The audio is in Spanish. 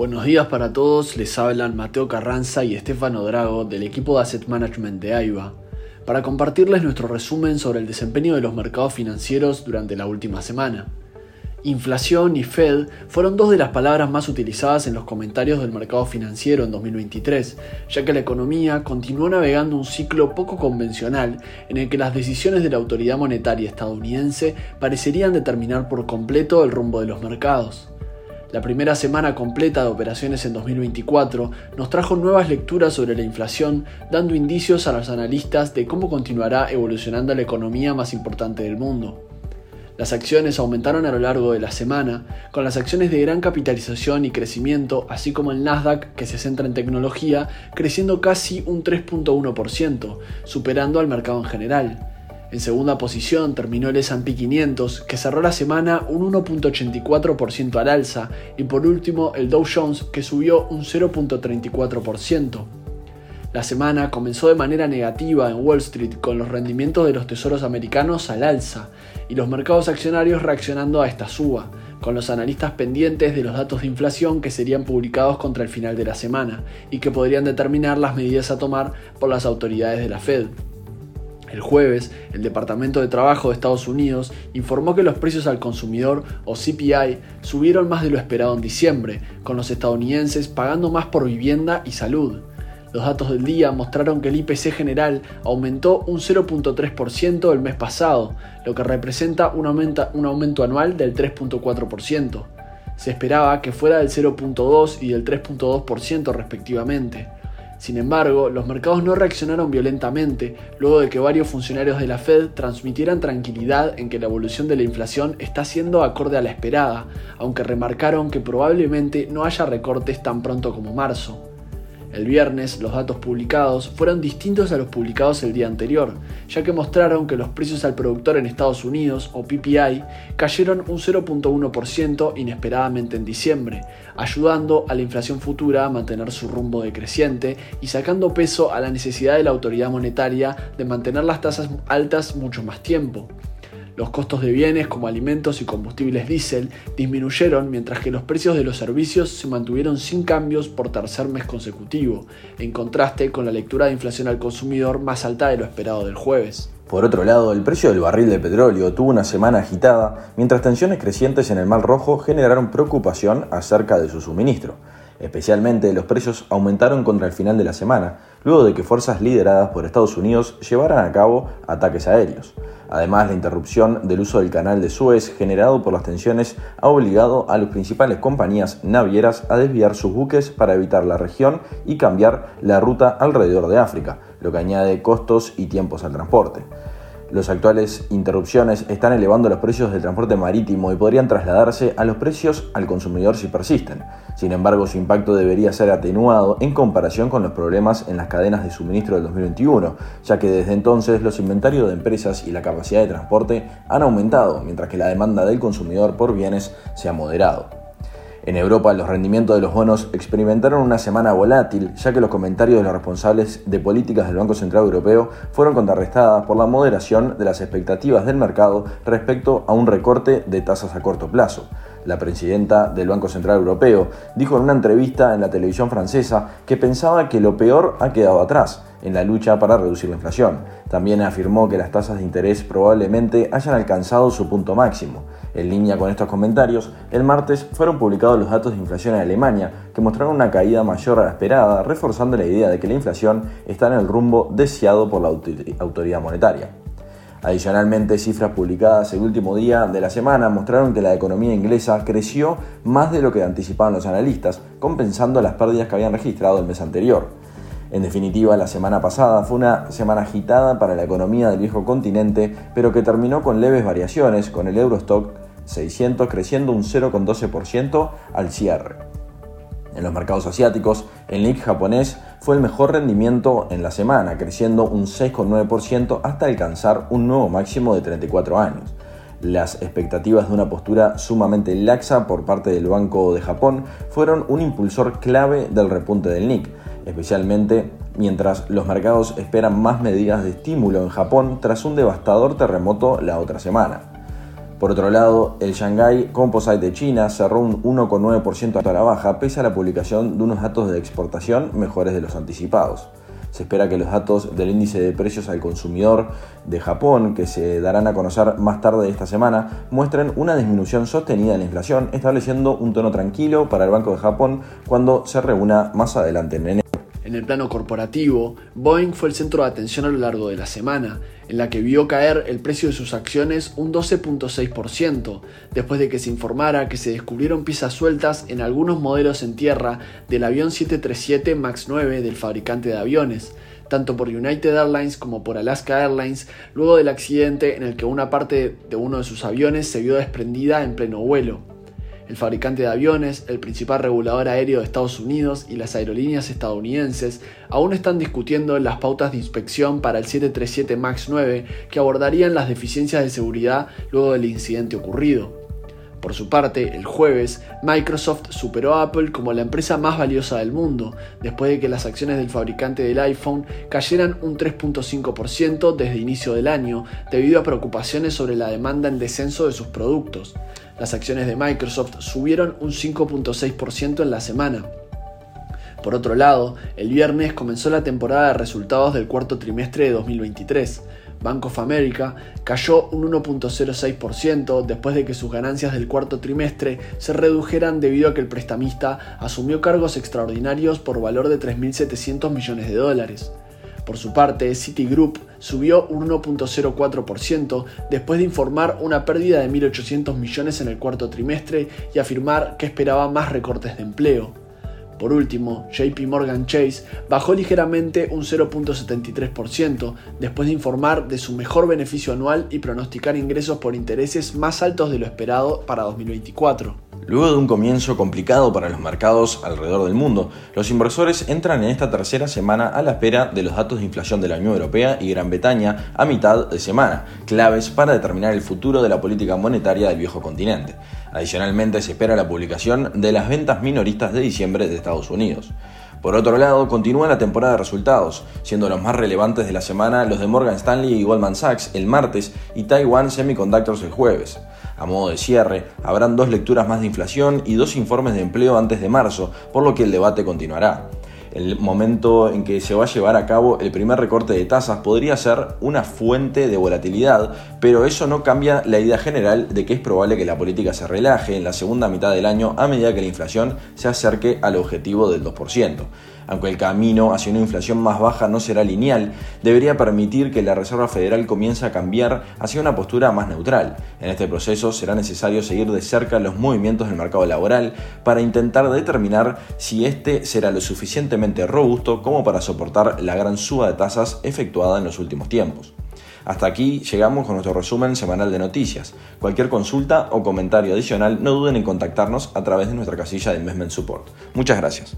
Buenos días para todos, les hablan Mateo Carranza y Estefano Drago del equipo de Asset Management de AIBA para compartirles nuestro resumen sobre el desempeño de los mercados financieros durante la última semana. Inflación y Fed fueron dos de las palabras más utilizadas en los comentarios del mercado financiero en 2023, ya que la economía continuó navegando un ciclo poco convencional en el que las decisiones de la autoridad monetaria estadounidense parecerían determinar por completo el rumbo de los mercados. La primera semana completa de operaciones en 2024 nos trajo nuevas lecturas sobre la inflación, dando indicios a los analistas de cómo continuará evolucionando la economía más importante del mundo. Las acciones aumentaron a lo largo de la semana, con las acciones de gran capitalización y crecimiento, así como el Nasdaq, que se centra en tecnología, creciendo casi un 3.1%, superando al mercado en general. En segunda posición terminó el S&P 500, que cerró la semana un 1.84% al alza, y por último el Dow Jones, que subió un 0.34%. La semana comenzó de manera negativa en Wall Street con los rendimientos de los tesoros americanos al alza y los mercados accionarios reaccionando a esta suba, con los analistas pendientes de los datos de inflación que serían publicados contra el final de la semana y que podrían determinar las medidas a tomar por las autoridades de la Fed. El jueves, el Departamento de Trabajo de Estados Unidos informó que los precios al consumidor, o CPI, subieron más de lo esperado en diciembre, con los estadounidenses pagando más por vivienda y salud. Los datos del día mostraron que el IPC general aumentó un 0.3% el mes pasado, lo que representa un un aumento anual del 3.4%. Se esperaba que fuera del 0.2 y del 3.2% respectivamente. Sin embargo, los mercados no reaccionaron violentamente luego de que varios funcionarios de la Fed transmitieran tranquilidad en que la evolución de la inflación está siendo acorde a la esperada, aunque remarcaron que probablemente no haya recortes tan pronto como marzo. El viernes, los datos publicados fueron distintos a los publicados el día anterior, ya que mostraron que los precios al productor en Estados Unidos, o PPI, cayeron un 0.1% inesperadamente en diciembre, ayudando a la inflación futura a mantener su rumbo decreciente y sacando peso a la necesidad de la autoridad monetaria de mantener las tasas altas mucho más tiempo. Los costos de bienes como alimentos y combustibles diésel disminuyeron mientras que los precios de los servicios se mantuvieron sin cambios por tercer mes consecutivo, en contraste con la lectura de inflación al consumidor más alta de lo esperado del jueves. Por otro lado, el precio del barril de petróleo tuvo una semana agitada, mientras tensiones crecientes en el Mar Rojo generaron preocupación acerca de su suministro. Especialmente los precios aumentaron contra el final de la semana, luego de que fuerzas lideradas por Estados Unidos llevaran a cabo ataques aéreos. Además, la interrupción del uso del canal de Suez generado por las tensiones ha obligado a las principales compañías navieras a desviar sus buques para evitar la región y cambiar la ruta alrededor de África, lo que añade costos y tiempos al transporte. Las actuales interrupciones están elevando los precios del transporte marítimo y podrían trasladarse a los precios al consumidor si persisten. Sin embargo, su impacto debería ser atenuado en comparación con los problemas en las cadenas de suministro del 2021, ya que desde entonces los inventarios de empresas y la capacidad de transporte han aumentado, mientras que la demanda del consumidor por bienes se ha moderado. En Europa, los rendimientos de los bonos experimentaron una semana volátil, ya que los comentarios de los responsables de políticas del Banco Central Europeo fueron contrarrestadas por la moderación de las expectativas del mercado respecto a un recorte de tasas a corto plazo. La presidenta del Banco Central Europeo dijo en una entrevista en la televisión francesa que pensaba que lo peor ha quedado atrás en la lucha para reducir la inflación. También afirmó que las tasas de interés probablemente hayan alcanzado su punto máximo. En línea con estos comentarios, el martes fueron publicados los datos de inflación en Alemania, que mostraron una caída mayor a la esperada, reforzando la idea de que la inflación está en el rumbo deseado por la autoridad monetaria. Adicionalmente, cifras publicadas el último día de la semana mostraron que la economía inglesa creció más de lo que anticipaban los analistas, compensando las pérdidas que habían registrado el mes anterior. En definitiva, la semana pasada fue una semana agitada para la economía del viejo continente, pero que terminó con leves variaciones, con el Eurostock 600 creciendo un 0,12% al cierre. En los mercados asiáticos, el Nikkei japonés fue el mejor rendimiento en la semana, creciendo un 6,9% hasta alcanzar un nuevo máximo de 34 años. Las expectativas de una postura sumamente laxa por parte del Banco de Japón fueron un impulsor clave del repunte del Nikkei, especialmente mientras los mercados esperan más medidas de estímulo en Japón tras un devastador terremoto la otra semana. Por otro lado, el Shanghai Composite de China cerró un 1,9% a la baja pese a la publicación de unos datos de exportación mejores de los anticipados. Se espera que los datos del índice de precios al consumidor de Japón, que se darán a conocer más tarde esta semana, muestren una disminución sostenida en la inflación, estableciendo un tono tranquilo para el Banco de Japón cuando se reúna más adelante en enero. En el plano corporativo, Boeing fue el centro de atención a lo largo de la semana, en la que vio caer el precio de sus acciones un 12.6%, después de que se informara que se descubrieron piezas sueltas en algunos modelos en tierra del avión 737 MAX 9 del fabricante de aviones, tanto por United Airlines como por Alaska Airlines, luego del accidente en el que una parte de uno de sus aviones se vio desprendida en pleno vuelo el fabricante de aviones, el principal regulador aéreo de Estados Unidos y las aerolíneas estadounidenses aún están discutiendo las pautas de inspección para el 737 MAX 9 que abordarían las deficiencias de seguridad luego del incidente ocurrido. Por su parte, el jueves, Microsoft superó a Apple como la empresa más valiosa del mundo, después de que las acciones del fabricante del iPhone cayeran un 3.5% desde inicio del año, debido a preocupaciones sobre la demanda en descenso de sus productos. Las acciones de Microsoft subieron un 5.6% en la semana. Por otro lado, el viernes comenzó la temporada de resultados del cuarto trimestre de 2023. Bank of America cayó un 1.06% después de que sus ganancias del cuarto trimestre se redujeran debido a que el prestamista asumió cargos extraordinarios por valor de 3.700 millones de dólares. Por su parte, Citigroup subió un 1.04% después de informar una pérdida de 1.800 millones en el cuarto trimestre y afirmar que esperaba más recortes de empleo. Por último, JP Morgan Chase bajó ligeramente un 0.73% después de informar de su mejor beneficio anual y pronosticar ingresos por intereses más altos de lo esperado para 2024. Luego de un comienzo complicado para los mercados alrededor del mundo, los inversores entran en esta tercera semana a la espera de los datos de inflación de la Unión Europea y Gran Bretaña a mitad de semana, claves para determinar el futuro de la política monetaria del viejo continente. Adicionalmente, se espera la publicación de las ventas minoristas de diciembre de Estados Unidos. Por otro lado, continúa la temporada de resultados, siendo los más relevantes de la semana los de Morgan Stanley y Goldman Sachs el martes y Taiwan Semiconductors el jueves. A modo de cierre, habrán dos lecturas más de inflación y dos informes de empleo antes de marzo, por lo que el debate continuará. El momento en que se va a llevar a cabo el primer recorte de tasas podría ser una fuente de volatilidad, pero eso no cambia la idea general de que es probable que la política se relaje en la segunda mitad del año a medida que la inflación se acerque al objetivo del 2% aunque el camino hacia una inflación más baja no será lineal, debería permitir que la Reserva Federal comience a cambiar hacia una postura más neutral. En este proceso será necesario seguir de cerca los movimientos del mercado laboral para intentar determinar si este será lo robusto como para soportar la gran suba de tasas efectuada en los últimos tiempos. Hasta aquí llegamos con nuestro resumen semanal de noticias. Cualquier consulta o comentario adicional no duden en contactarnos a través de nuestra casilla de Investment Support. Muchas gracias.